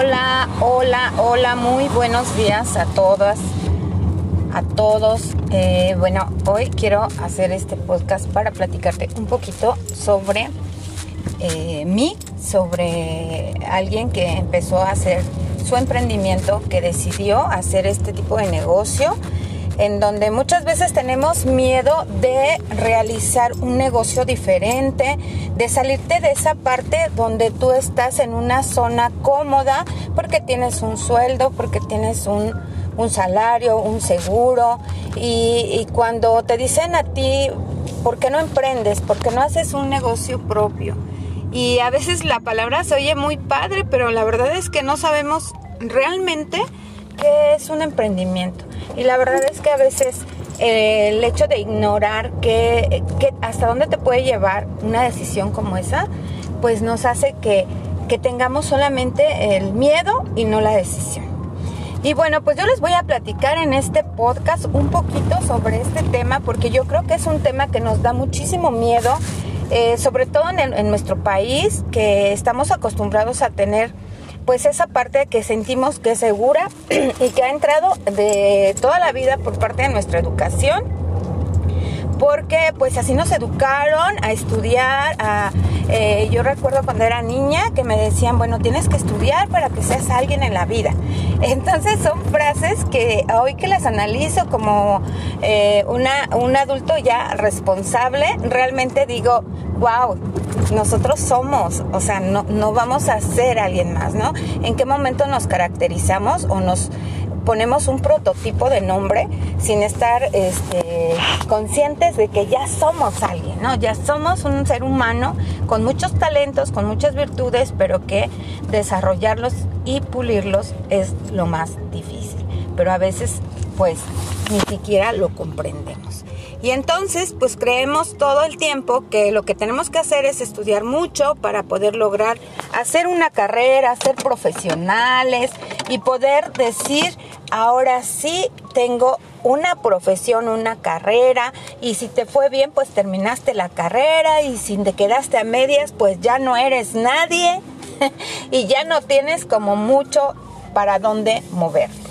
Hola, hola, hola, muy buenos días a todas, a todos. Eh, bueno, hoy quiero hacer este podcast para platicarte un poquito sobre eh, mí, sobre alguien que empezó a hacer su emprendimiento, que decidió hacer este tipo de negocio en donde muchas veces tenemos miedo de realizar un negocio diferente, de salirte de esa parte donde tú estás en una zona cómoda porque tienes un sueldo, porque tienes un, salario, un seguro y, y cuando te dicen a ti, ¿por qué no emprendes? ¿Por qué no haces un negocio propio? Y a veces la palabra se oye muy padre, pero la verdad es que no sabemos realmente qué es un emprendimiento. Y la verdad es que a veces eh, el hecho de ignorar que, hasta dónde te puede llevar una decisión como esa, pues nos hace que, que tengamos solamente el miedo y no la decisión. Y bueno, pues yo les voy a platicar en este podcast un poquito sobre este tema porque yo creo que es un tema que nos da muchísimo miedo, eh, sobre todo en nuestro país, que estamos acostumbrados a tener pues esa parte que sentimos que es segura y que ha entrado de toda la vida por parte de nuestra educación porque pues así nos educaron a estudiar, a, eh, yo recuerdo cuando era niña que me decían, bueno, tienes que estudiar para que seas alguien en la vida. Entonces son frases que hoy que las analizo como eh, una, un adulto ya responsable, realmente digo, wow, nosotros somos, o sea, no, no vamos a ser alguien más, ¿no? ¿En qué momento nos caracterizamos o nos ponemos un prototipo de nombre sin estar este, conscientes de que ya somos alguien, ¿no? Ya somos un ser humano con muchos talentos, con muchas virtudes, pero que desarrollarlos y pulirlos es lo más difícil. Pero a veces, pues, ni siquiera lo comprendemos. Y entonces, pues creemos todo el tiempo que lo que tenemos que hacer es estudiar mucho para poder lograr hacer una carrera, ser profesionales y poder decir, ahora sí tengo una profesión, una carrera y si te fue bien, pues terminaste la carrera y si te quedaste a medias, pues ya no eres nadie y ya no tienes como mucho para dónde moverte.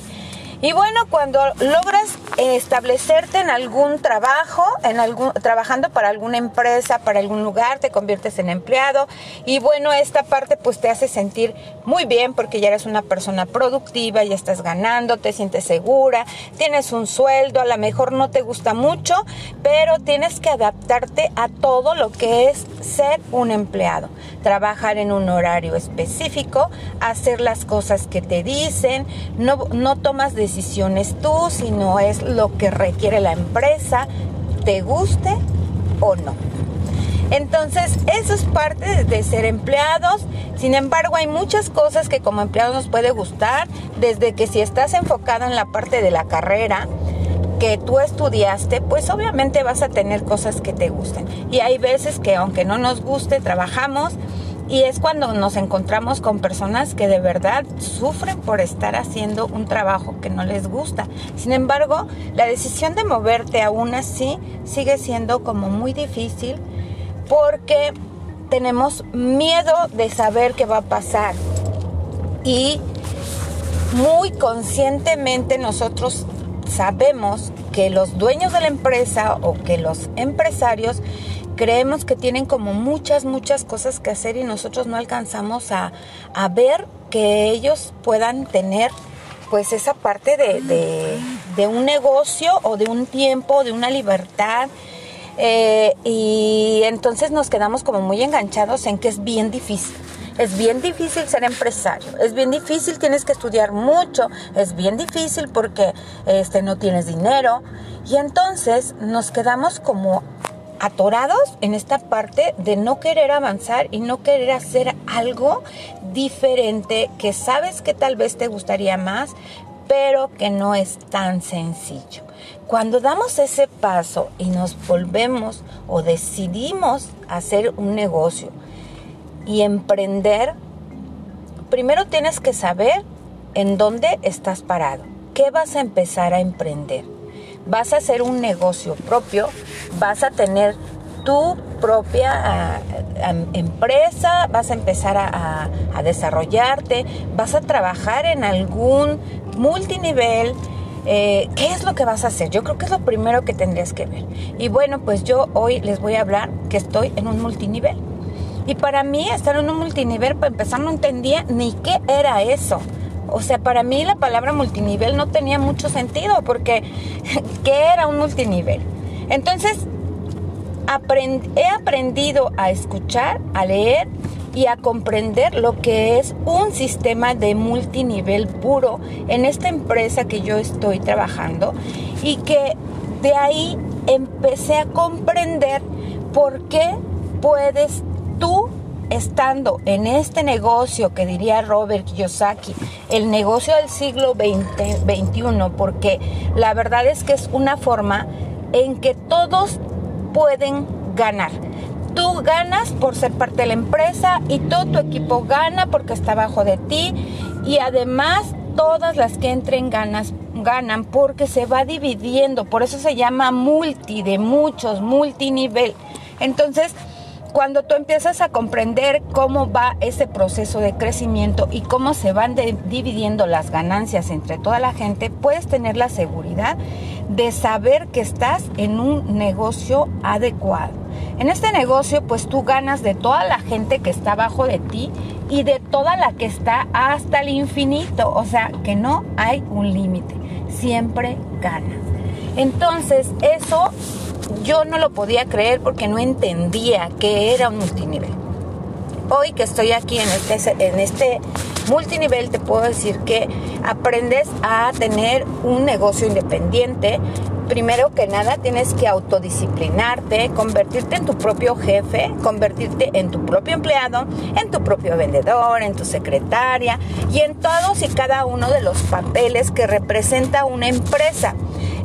Y bueno, cuando logras establecerte en algún trabajo, en algún, trabajando para alguna empresa, para algún lugar, te conviertes en empleado. Y bueno, esta parte pues te hace sentir muy bien porque ya eres una persona productiva, ya estás ganando, te sientes segura, tienes un sueldo, a lo mejor no te gusta mucho, pero tienes que adaptarte a todo lo que es ser un empleado, trabajar en un horario específico, hacer las cosas que te dicen, no, no tomas decisiones tú, sino es lo que requiere la empresa, te guste o no. Entonces, eso es parte de ser empleados. Sin embargo, hay muchas cosas que como empleados nos puede gustar, desde que si estás enfocado en la parte de la carrera que tú estudiaste, pues obviamente vas a tener cosas que te gusten. Y hay veces que aunque no nos guste, trabajamos y es cuando nos encontramos con personas que de verdad sufren por estar haciendo un trabajo que no les gusta. Sin embargo, la decisión de moverte aún así sigue siendo como muy difícil porque tenemos miedo de saber qué va a pasar. Y muy conscientemente nosotros sabemos que los dueños de la empresa o que los empresarios creemos que tienen como muchas, muchas cosas que hacer y nosotros no alcanzamos a, ver que ellos puedan tener pues esa parte de, de, un negocio o de un tiempo, de una libertad. Eh, y entonces nos quedamos como muy enganchados en que es bien difícil. Es bien difícil ser empresario, es bien difícil, tienes que estudiar mucho, es bien difícil porque este, no tienes dinero. Y entonces nos quedamos como atorados en esta parte de no querer avanzar y no querer hacer algo diferente que sabes que tal vez te gustaría más, pero que no es tan sencillo. Cuando damos ese paso y nos volvemos o decidimos hacer un negocio y emprender, primero tienes que saber en dónde estás parado, qué vas a empezar a emprender vas a hacer un negocio propio, vas a tener tu propia empresa, vas a empezar a, a desarrollarte, vas a trabajar en algún multinivel. Eh, ¿Qué es lo que vas a hacer? Yo creo que es lo primero que tendrías que ver. Y bueno, pues yo hoy les voy a hablar que estoy en un multinivel. Y para mí estar en un multinivel, para empezar, no entendía ni qué era eso. O sea, para mí la palabra multinivel no tenía mucho sentido porque ¿qué era un multinivel? Entonces, he aprendido a escuchar, a leer y a comprender lo que es un sistema de multinivel puro en esta empresa que yo estoy trabajando y que de ahí empecé a comprender por qué puedes tú estando en este negocio que diría Robert Kiyosaki, el negocio del siglo XXI, porque la verdad es que es una forma en que todos pueden ganar. Tú ganas por ser parte de la empresa y todo tu equipo gana porque está abajo de ti y además todas las que entren ganas ganan porque se va dividiendo, por eso se llama multi de muchos, multinivel. Entonces, cuando tú empiezas a comprender cómo va ese proceso de crecimiento y cómo se van dividiendo las ganancias entre toda la gente, puedes tener la seguridad de saber que estás en un negocio adecuado. En este negocio, pues tú ganas de toda la gente que está abajo de ti y de toda la que está hasta el infinito. O sea, que no hay un límite. Siempre ganas. Entonces, eso yo no lo podía creer porque no entendía que era un multinivel. Hoy que estoy aquí en este, en este multinivel te puedo decir que aprendes a tener un negocio independiente. Primero que nada tienes que autodisciplinarte, convertirte en tu propio jefe, convertirte en tu propio empleado, en tu propio vendedor, en tu secretaria y en todos y cada uno de los papeles que representa una empresa.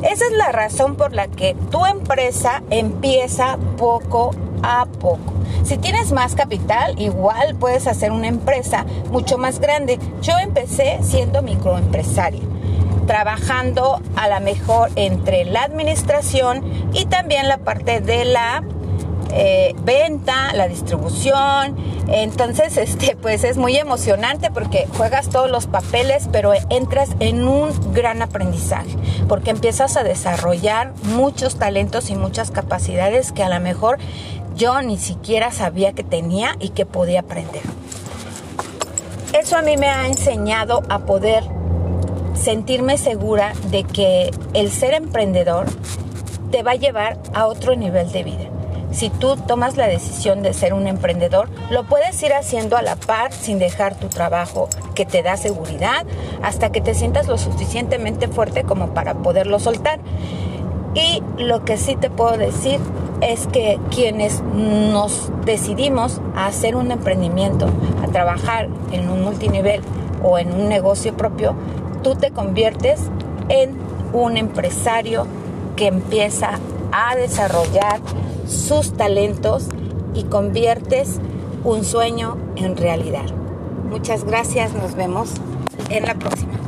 Esa es la razón por la que tu empresa empieza poco a poco. Si tienes más capital, igual puedes hacer una empresa mucho más grande. Yo empecé siendo microempresaria, trabajando a la mejor entre la administración y también la parte de la eh, venta, la distribución. Entonces, este, pues es muy emocionante porque juegas todos los papeles, pero entras en un gran aprendizaje, porque empiezas a desarrollar muchos talentos y muchas capacidades que a lo mejor yo ni siquiera sabía que tenía y que podía aprender. Eso a mí me ha enseñado a poder sentirme segura de que el ser emprendedor te va a llevar a otro nivel de vida si tú tomas la decisión de ser un emprendedor, lo puedes ir haciendo a la par sin dejar tu trabajo que te da seguridad hasta que te sientas lo suficientemente fuerte como para poderlo soltar. Y lo que sí te puedo decir es que quienes nos decidimos a hacer un emprendimiento, a trabajar en un multinivel o en un negocio propio, tú te conviertes en un empresario que empieza a desarrollar sus talentos y conviertes un sueño en realidad. Muchas gracias, nos vemos en la próxima.